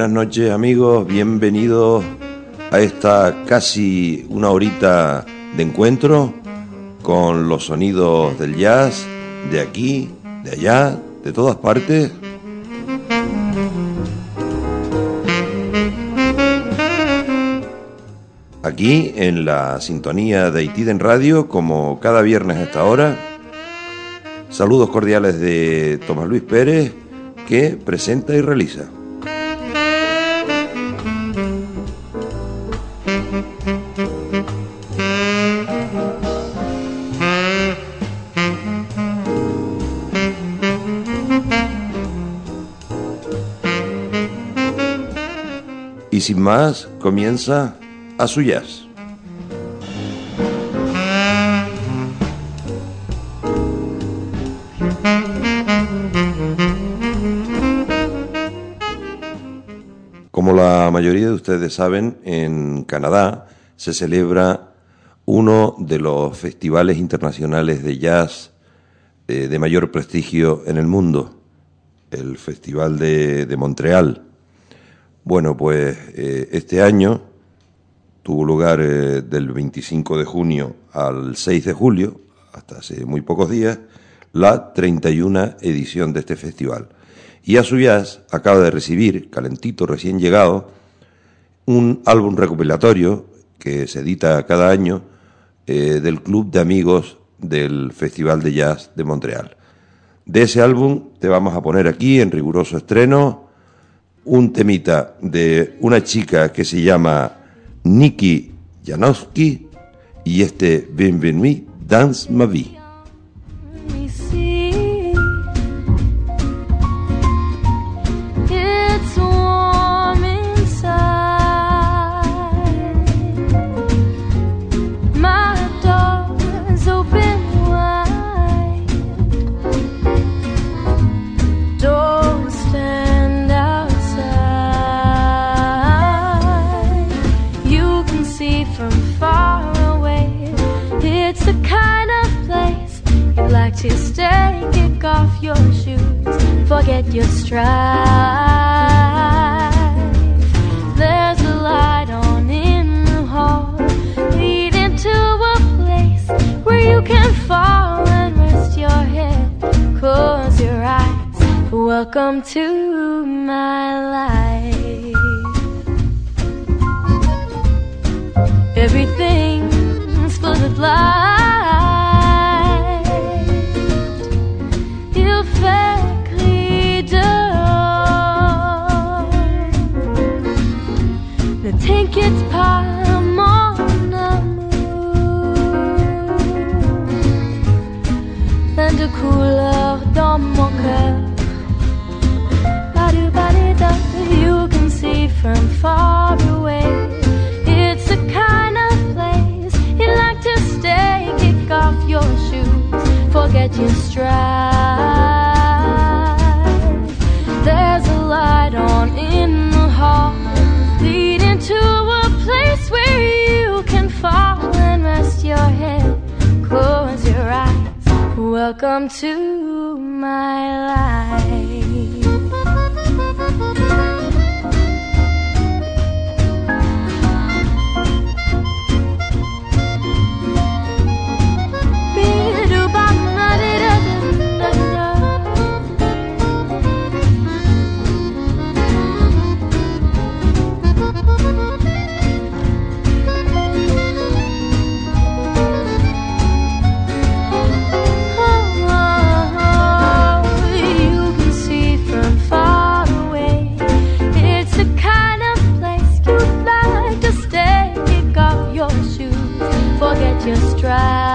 Buenas noches amigos, bienvenidos a esta casi una horita de encuentro con los sonidos del jazz de aquí, de allá, de todas partes. Aquí en la sintonía de Itiden Radio, como cada viernes a esta hora. Saludos cordiales de Tomás Luis Pérez, que presenta y realiza. Sin más, comienza a su jazz. Como la mayoría de ustedes saben, en Canadá se celebra uno de los festivales internacionales de jazz eh, de mayor prestigio en el mundo, el Festival de, de Montreal. Bueno, pues eh, este año tuvo lugar eh, del 25 de junio al 6 de julio, hasta hace muy pocos días, la 31 edición de este festival. Y a su jazz acaba de recibir, calentito, recién llegado, un álbum recopilatorio que se edita cada año eh, del Club de Amigos del Festival de Jazz de Montreal. De ese álbum te vamos a poner aquí en riguroso estreno un temita de una chica que se llama Nikki Janowski y este Bienvenue Dance Ma to stay, kick off your shoes, forget your strife. There's a light on in the hall, leading to a place where you can fall and rest your head, close your eyes. Welcome to my life. Everything's full of light. T'inquiète pas, mon amour. Plein de couleurs dans mon cœur. You can see from far away. It's the kind of place you like to stay. Kick off your shoes, forget your strife. Welcome to my life. try.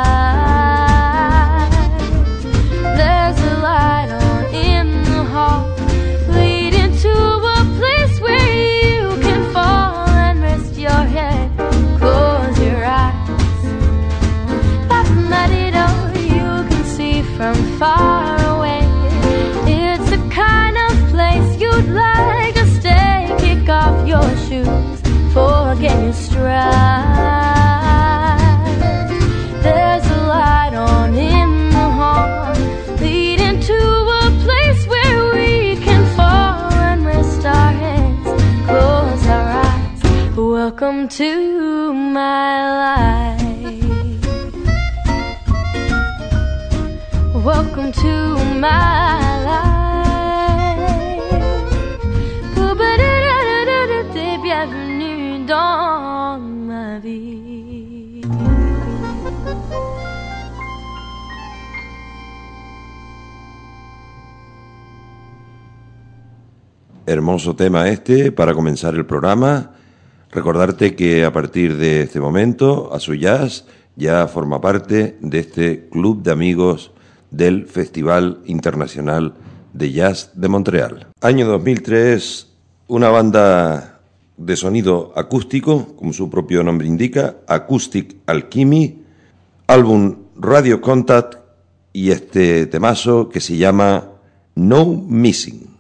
Hermoso tema este para comenzar el programa. Recordarte que a partir de este momento, a su jazz ya forma parte de este club de amigos del Festival Internacional de Jazz de Montreal. Año 2003, una banda de sonido acústico, como su propio nombre indica, Acoustic Alchemy, álbum Radio Contact y este temazo que se llama No Missing.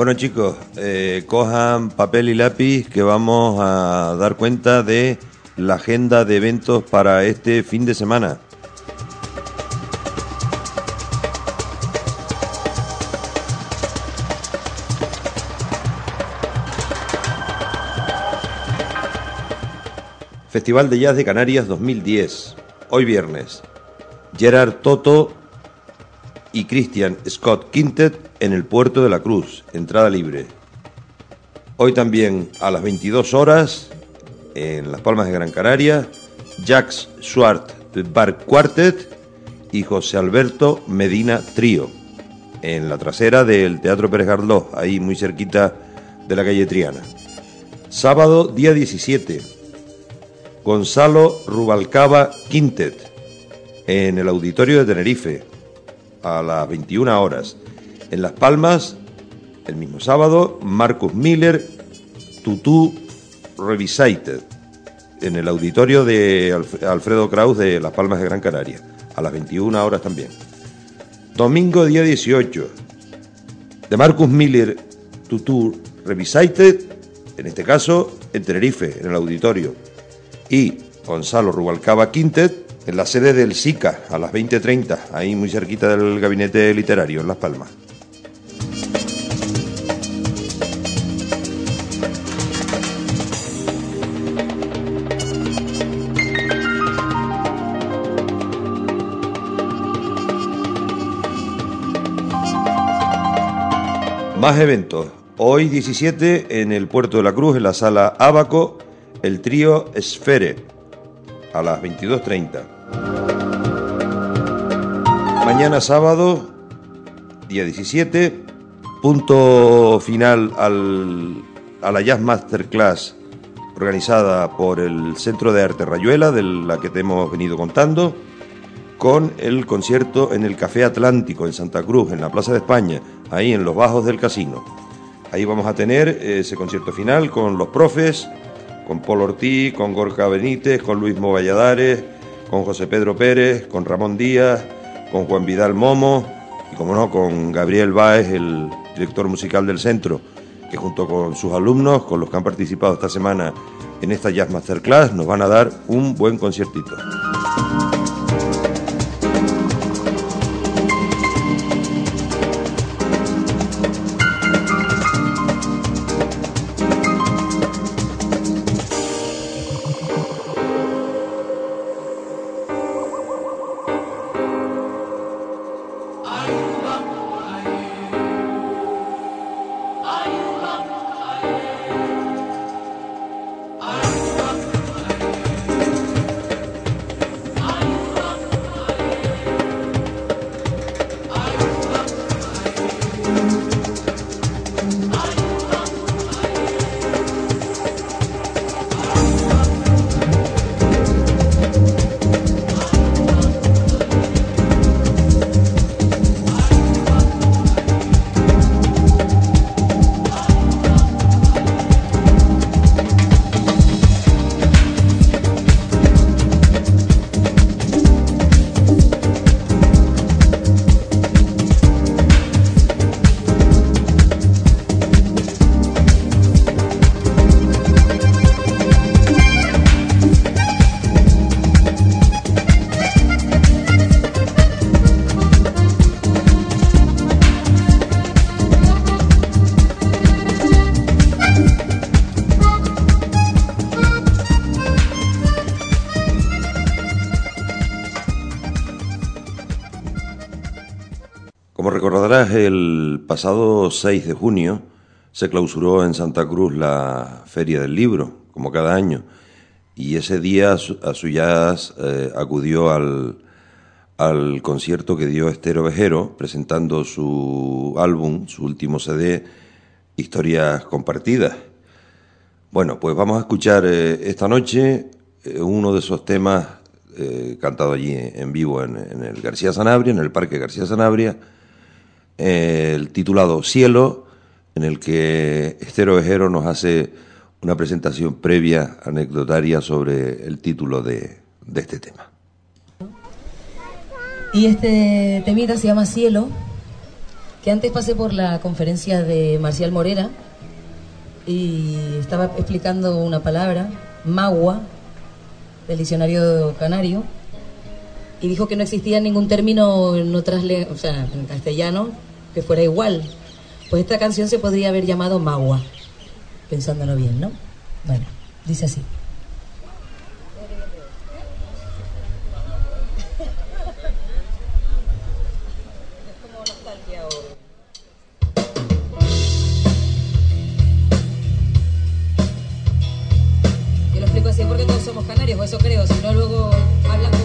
Bueno chicos, eh, cojan papel y lápiz que vamos a dar cuenta de la agenda de eventos para este fin de semana. Festival de Jazz de Canarias 2010, hoy viernes. Gerard Toto y Christian Scott Quintet en el puerto de la Cruz, entrada libre. Hoy también a las 22 horas en Las Palmas de Gran Canaria, Jax Schwartz Bar Quartet y José Alberto Medina Trío en la trasera del Teatro Pérez Gardó, ahí muy cerquita de la calle Triana. Sábado, día 17, Gonzalo Rubalcaba Quintet en el Auditorio de Tenerife, a las 21 horas. En Las Palmas, el mismo sábado, Marcus Miller, Tutú Revisited, en el auditorio de Alfredo Kraus de Las Palmas de Gran Canaria, a las 21 horas también. Domingo, día 18, de Marcus Miller, Tutú Revisited, en este caso, en Tenerife, en el auditorio. Y Gonzalo Rubalcaba Quintet, en la sede del SICA a las 20.30, ahí muy cerquita del gabinete literario, en Las Palmas. Más eventos. Hoy 17 en el Puerto de la Cruz, en la sala Abaco, el trío Esfere, a las 22.30. Mañana sábado, día 17, punto final al, a la Jazz Masterclass organizada por el Centro de Arte Rayuela, de la que te hemos venido contando, con el concierto en el Café Atlántico en Santa Cruz, en la Plaza de España, ahí en los bajos del casino. Ahí vamos a tener ese concierto final con los profes, con Paul Ortiz, con Gorka Benítez, con Luis Movalladares, con José Pedro Pérez, con Ramón Díaz, con Juan Vidal Momo y, como no, con Gabriel Báez, el director musical del centro, que junto con sus alumnos, con los que han participado esta semana en esta Jazz Masterclass, nos van a dar un buen conciertito. Pasado 6 de junio se clausuró en Santa Cruz la Feria del Libro, como cada año, y ese día a su jazz eh, acudió al, al concierto que dio Estero Vejero, presentando su álbum, su último CD, Historias Compartidas. Bueno, pues vamos a escuchar eh, esta noche eh, uno de esos temas cantado allí en vivo en el García Sanabria, en el Parque García Sanabria, el titulado Cielo, en el que Estero Vejero nos hace una presentación previa, anecdotaria, sobre el título de, este tema. Y este temita se llama Cielo que antes pasé por la conferencia de Marcial Morera y estaba explicando una palabra, magua, del diccionario canario, y dijo que no existía ningún término en otras o sea, en castellano que fuera igual. Pues esta canción se podría haber llamado Magua, pensándolo bien, ¿no? Bueno, dice así. porque todos somos canarios, o eso creo, si no luego hablan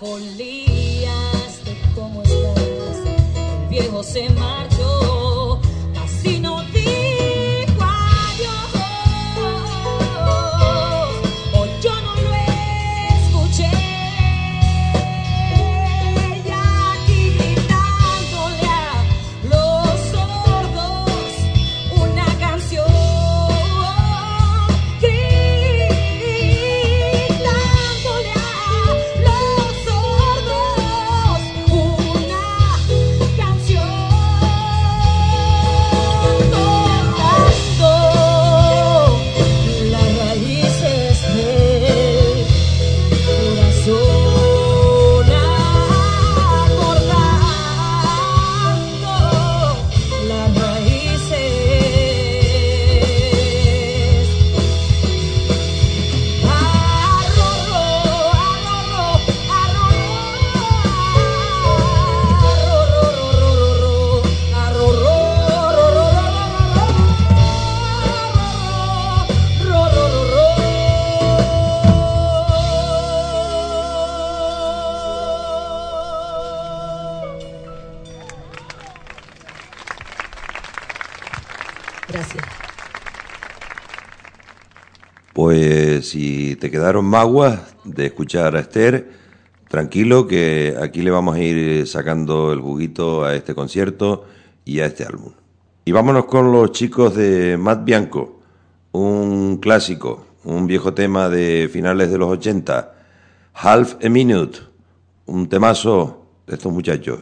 holy si te quedaron maguas de escuchar a Esther, tranquilo que aquí le vamos a ir sacando el juguito a este concierto y a este álbum. Y vámonos con los chicos de Matt Bianco, un clásico, un viejo tema de finales de los 80, Half a Minute, un temazo de estos muchachos.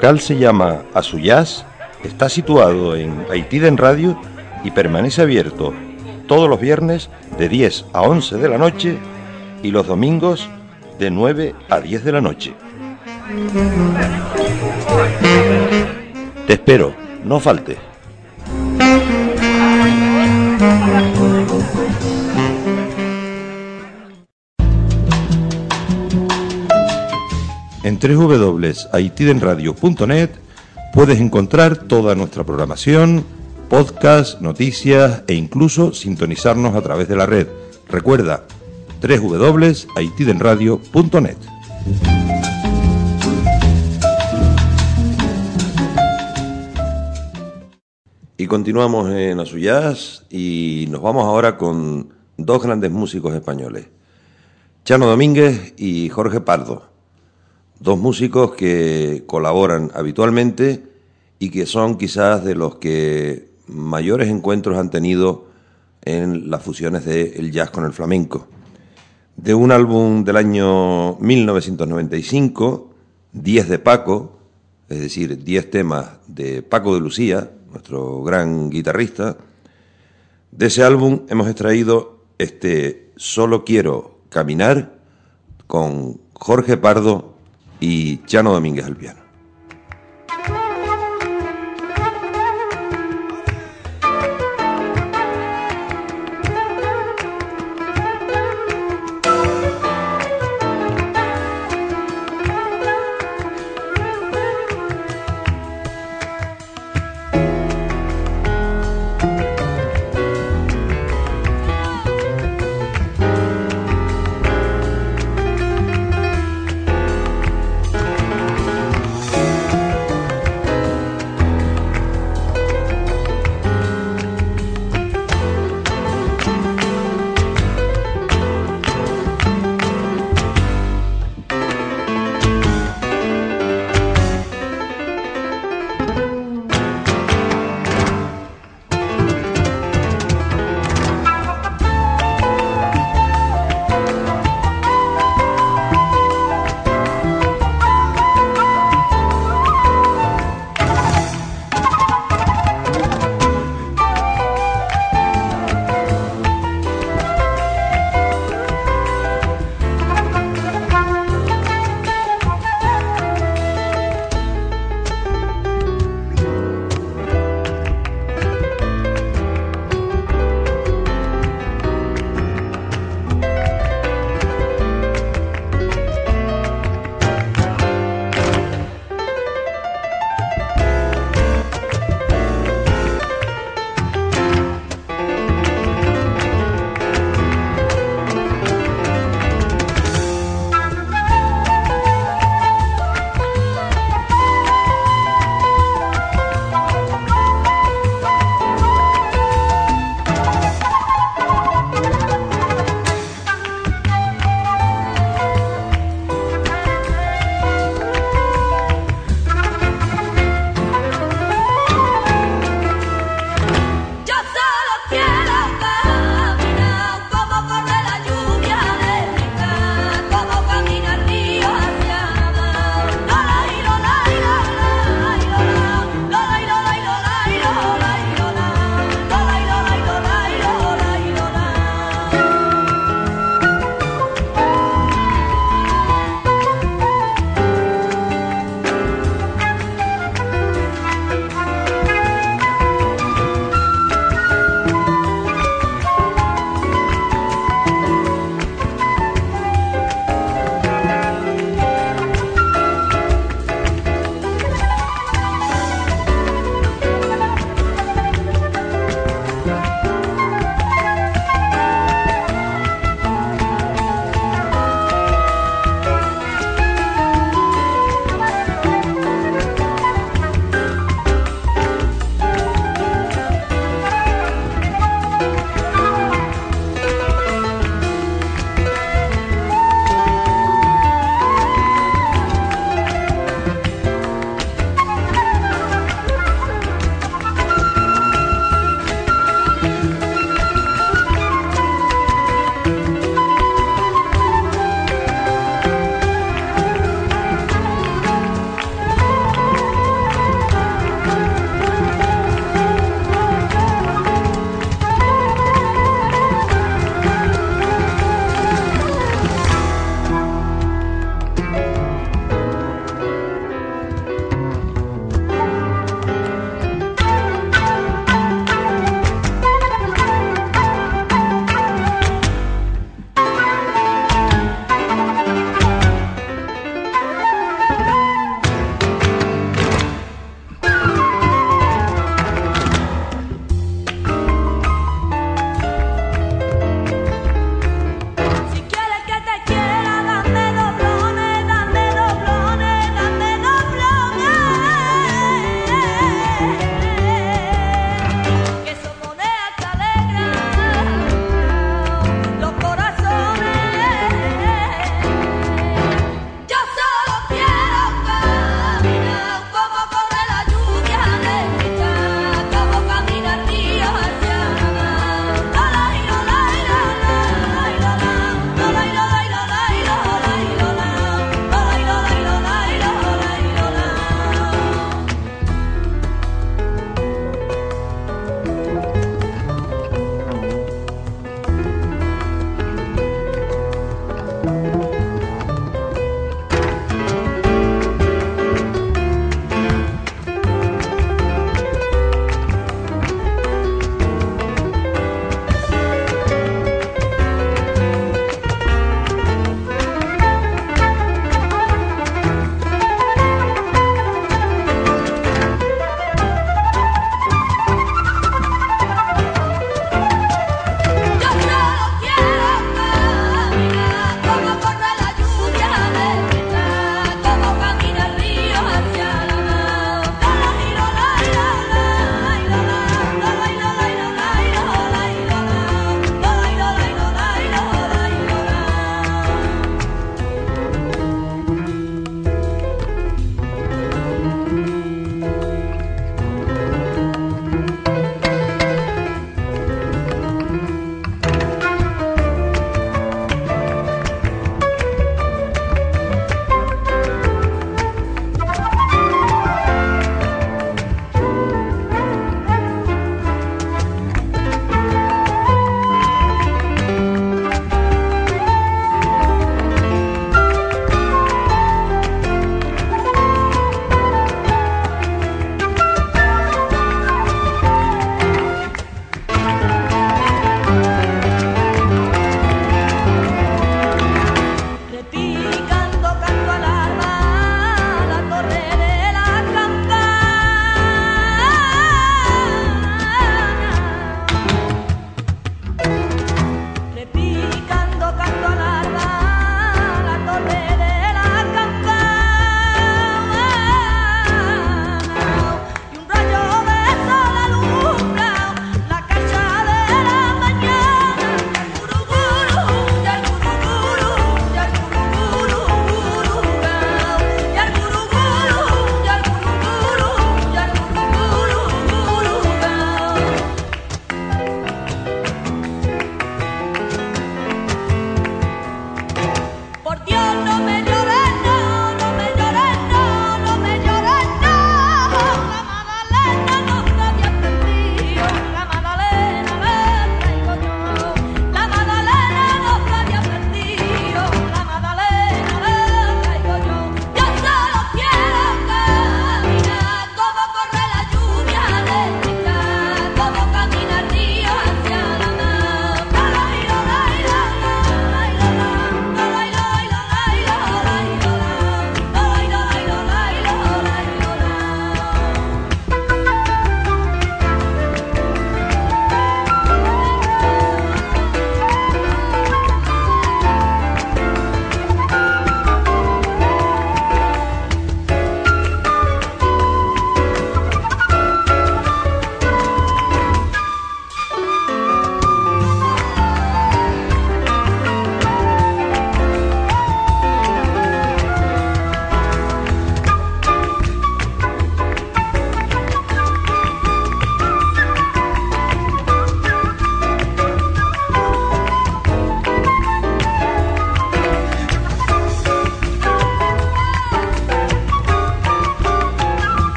Local se llama Azuyaz, está situado en Haití Radio y permanece abierto todos los viernes de 10 a 11 de la noche y los domingos de 9 a 10 de la noche. Te espero, no falte. En www.haitidenradio.net puedes encontrar toda nuestra programación, podcast, noticias e incluso sintonizarnos a través de la red. Recuerda, www.haitidenradio.net. Y continuamos en Azuyaz y nos vamos ahora con dos grandes músicos españoles, Chano Domínguez y Jorge Pardo Dos músicos que colaboran habitualmente y que son quizás de los que mayores encuentros han tenido en las fusiones del jazz con el flamenco. De un álbum del año 1995, 10 de Paco, es decir, 10 temas de Paco de Lucía, nuestro gran guitarrista, de ese álbum hemos extraído este Solo quiero caminar con Jorge Pardo y Chano Domínguez al piano.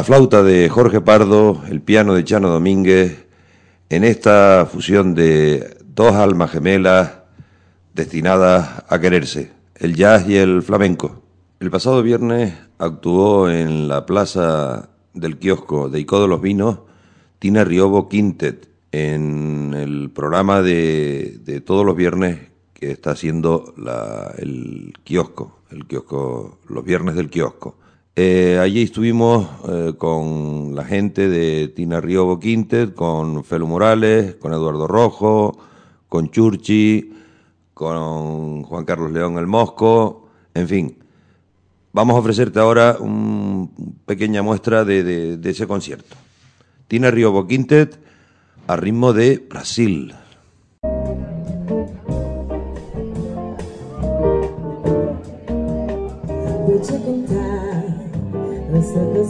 La flauta de Jorge Pardo, el piano de Chano Domínguez, en esta fusión de dos almas gemelas destinadas a quererse, el jazz y el flamenco. El pasado viernes actuó en la plaza del kiosco de Icodo los Vinos Tina Riobo Quintet en el programa de, de todos los viernes que está haciendo la, el kiosco, el kiosco, los viernes del kiosco. Eh, allí estuvimos eh, con la gente de Tina Riobo Quintet, con Felu Morales, con Eduardo Rojo, con Churchi, con Juan Carlos León el Mosco, en fin. Vamos a ofrecerte ahora una pequeña muestra de ese concierto. Tina Riobo Quintet a ritmo de Brasil.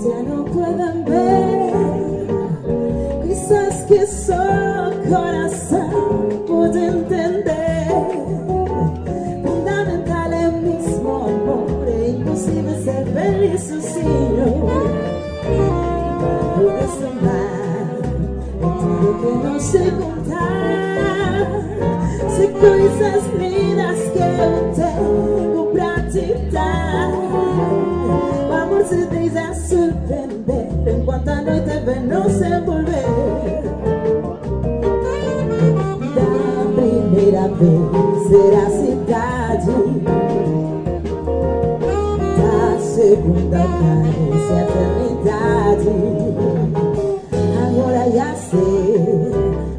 Ya no pueden ver, quizás que solo corazón puede entender. Fundamental el mismo amor, e imposible ser feliz sin Puedes en todo que no sé contar, sé cosas lindas que eu tengo pra te dar. Enquanto a noite vem nos envolver. Da primeira vez será cidade, da segunda vez a eternidade. Agora já sei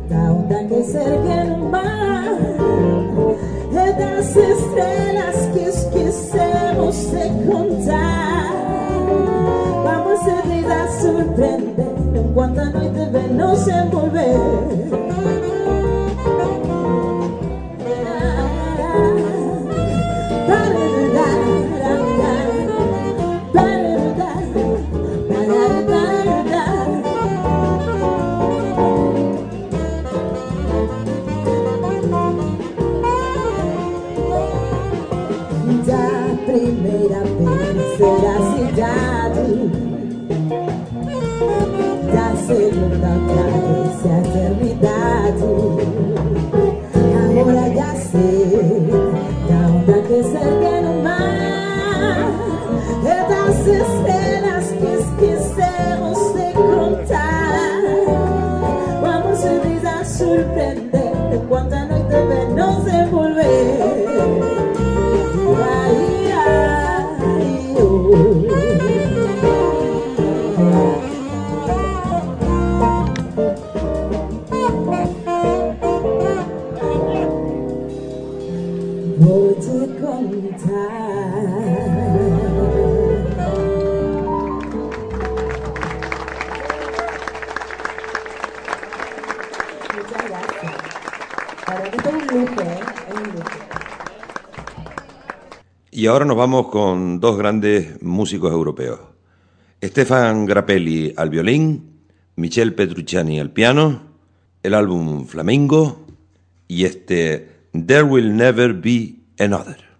da onda que cerca no mar, é das estrelas que esquecemos de contar. Vamos a ir a sorprender en cuanto a noite ven nos envolver. Ahora nos vamos con dos grandes músicos europeos. Stefan Grappelli al violín, Michel Petrucciani al piano, el álbum Flamingo y este There Will Never Be Another.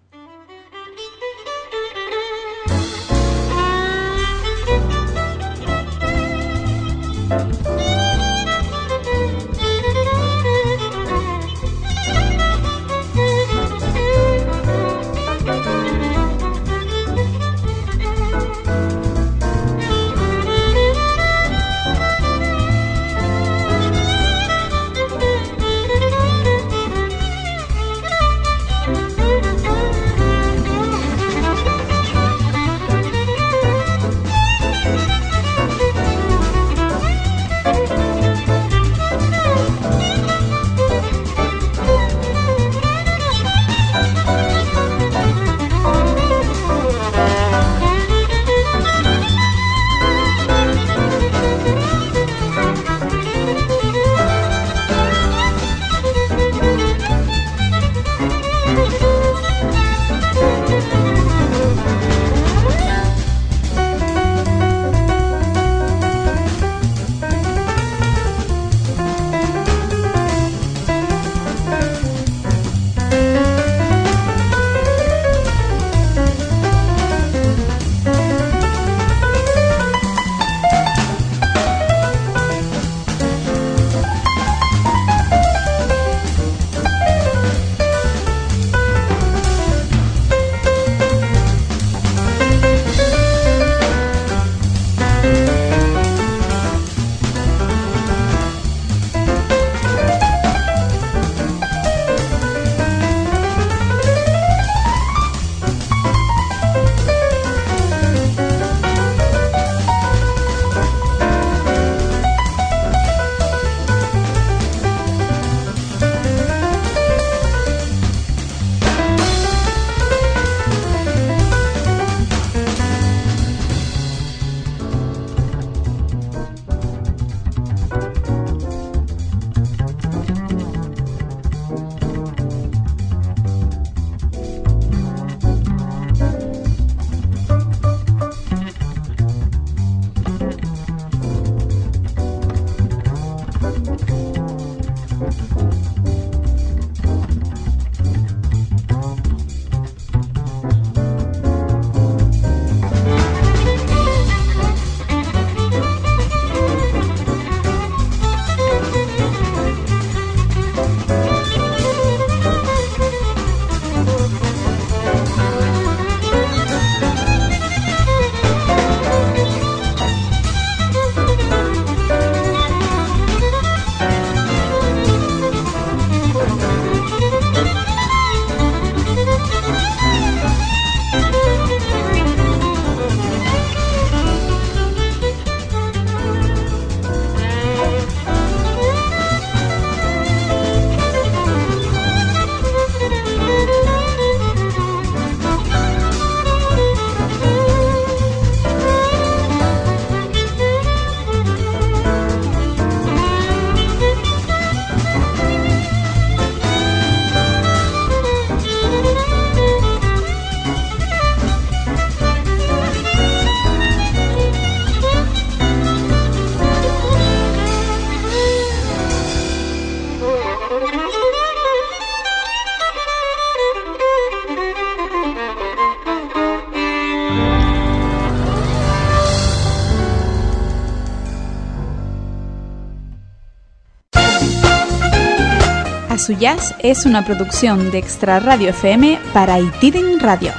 Azuyas es una producción de Extra Radio FM para Itiden Radio.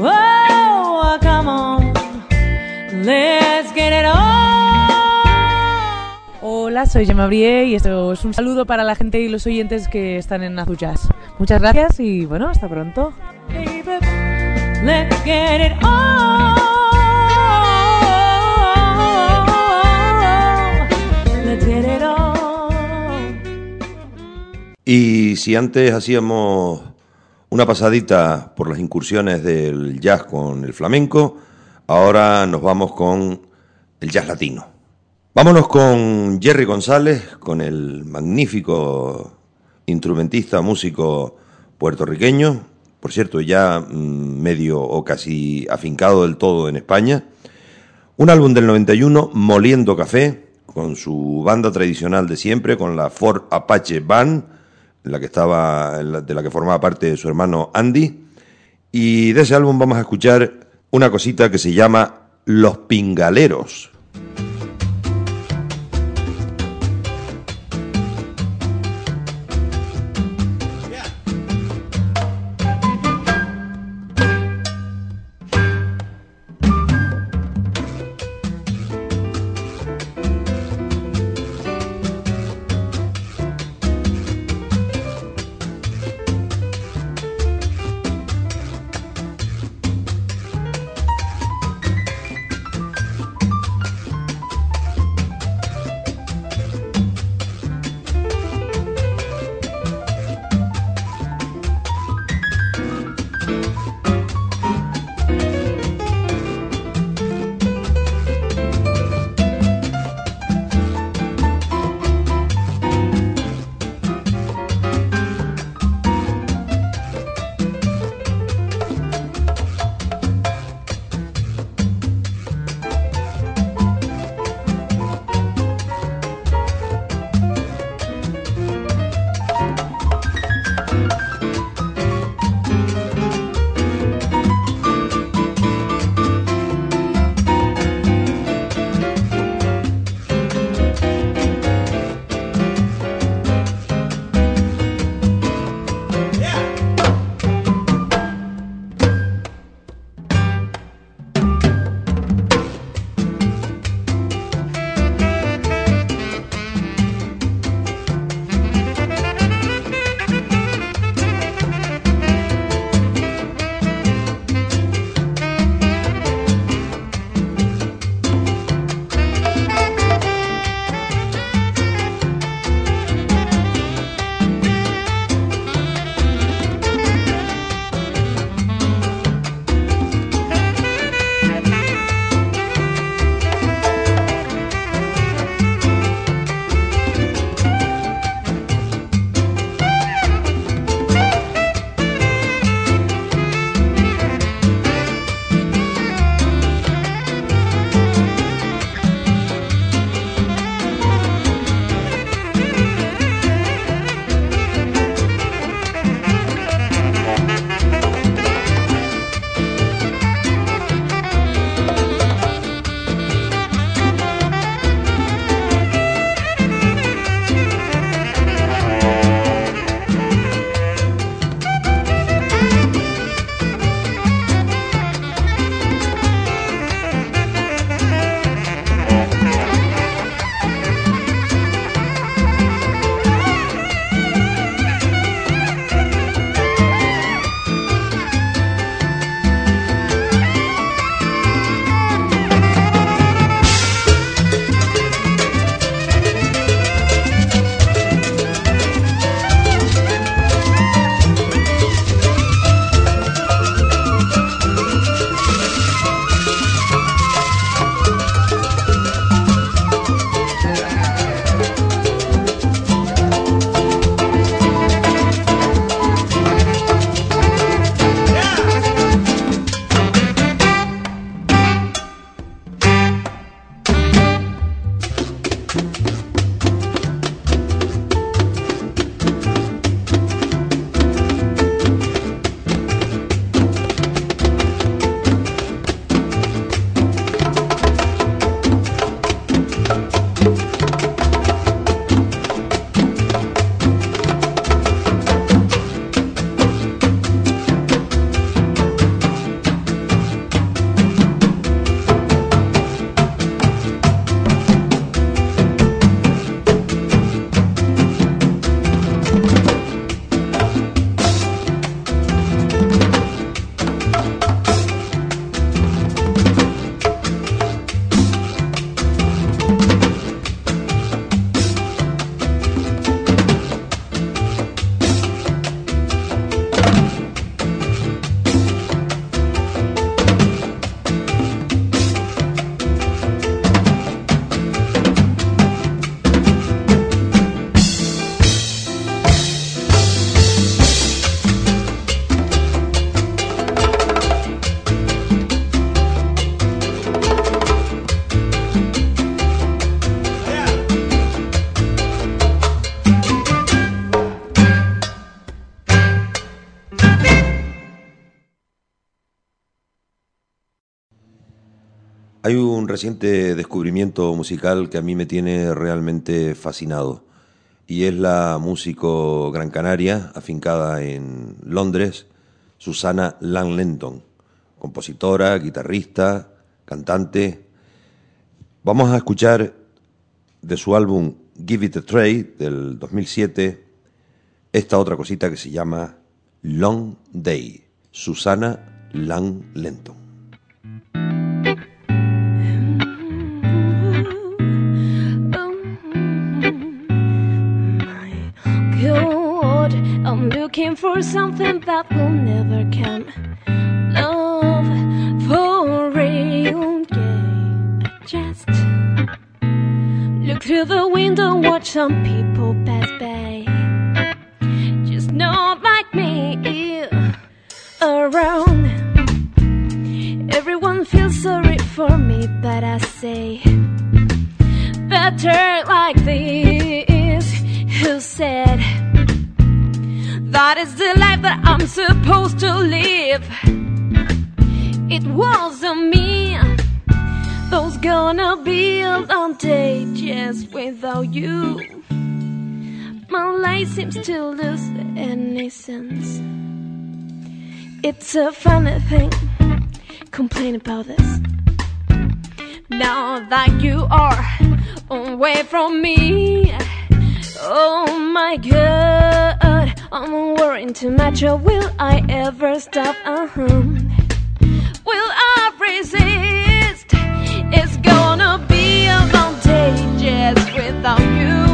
Oh, come on, let's get it on. Hola, soy Gemma Brie y esto es un saludo para la gente y los oyentes que están en Azuyas. Muchas gracias y bueno, hasta pronto. Let's get it on. Y si antes hacíamos una pasadita por las incursiones del jazz con el flamenco, ahora nos vamos con el jazz latino. Vámonos con Jerry González, con el magnífico instrumentista, músico puertorriqueño, por cierto, ya mm, medio o casi afincado del todo en España. Un álbum del 91, Moliendo Café, con su banda tradicional de siempre, con la Ford Apache Band, la que estaba, de la que formaba parte su hermano Andy. Y de ese álbum vamos a escuchar una cosita que se llama Los Pingaleros. Reciente descubrimiento musical que a mí me tiene realmente fascinado y es la músico gran canaria, afincada en Londres, Susana Langlenton, compositora, guitarrista, cantante. Vamos a escuchar de su álbum Give It a Try del 2007 esta otra cosita que se llama Long Day, Susana Langlenton. God, I'm looking for something that will never come. Love for real, yeah. Just look through the window, watch some people pass by. Just not like me, around. Everyone feels sorry for me, but I say better like this. Who said that is the life that I'm supposed to live? It wasn't me. Those gonna be a long day just without you. My life seems to lose any sense. It's a funny thing. Complain about this. Now that you are away from me, oh my god, I'm worrying too much. Or will I ever stop? Uh-huh. Will I resist? It's gonna be a long day just without you.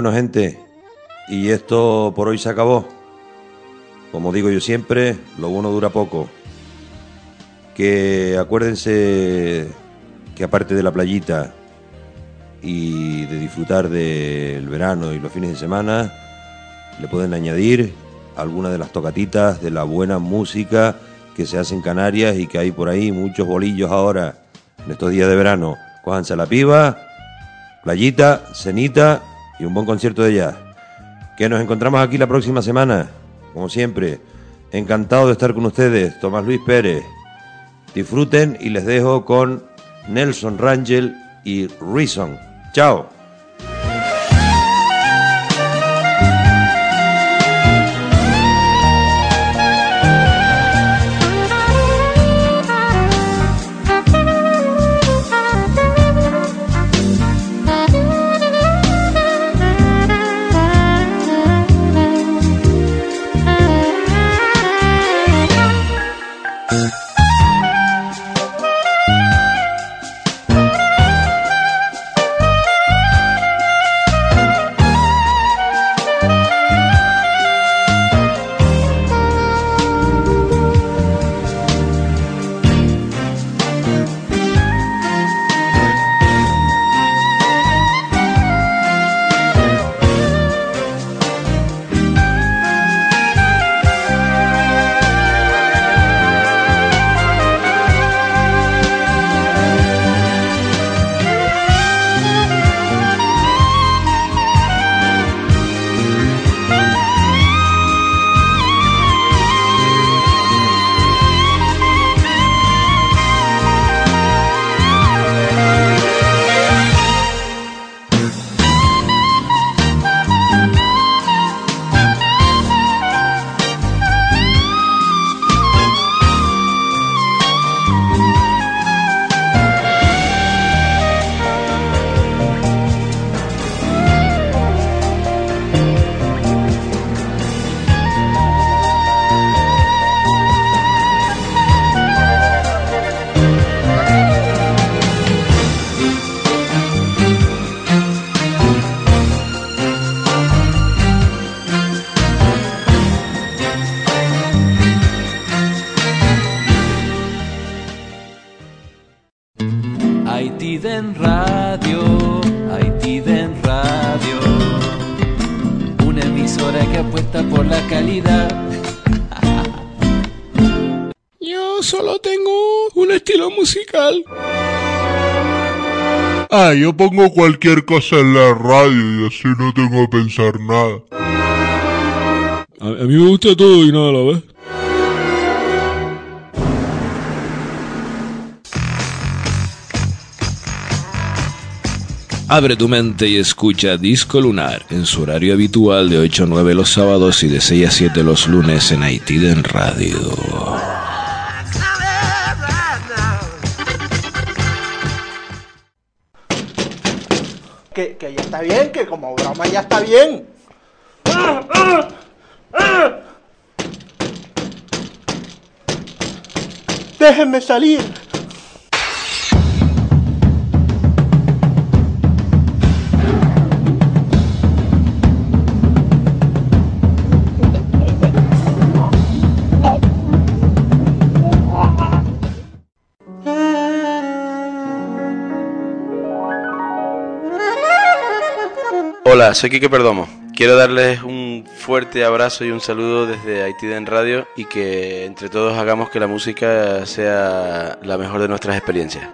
Bueno, gente, y esto por hoy se acabó. Como digo yo siempre, lo bueno dura poco. Que acuérdense que aparte de la playita y de disfrutar del verano y los fines de semana, le pueden añadir alguna de las tocatitas de la buena música que se hace en Canarias y que hay por ahí muchos bolillos ahora en estos días de verano. Cójanse la piba playita, cenita y un buen concierto de jazz. Que nos encontramos aquí la próxima semana, como siempre. Encantado de estar con ustedes, Tomás Luis Pérez. Disfruten y les dejo con Nelson Rangel y Reason. Chao. Yo pongo cualquier cosa en la radio y así no tengo que pensar nada. A, a mí me gusta todo y nada a la vez. Abre tu mente y escucha Disco Lunar en su horario habitual de 8 a 9 los sábados y de 6 a 7 los lunes en Haití en Radio. Que, ya está bien, que como broma ya está bien. Déjenme salir. Hola, soy Quique Perdomo. Quiero darles un fuerte abrazo y un saludo desde Haití en Radio y que entre todos hagamos que la música sea la mejor de nuestras experiencias.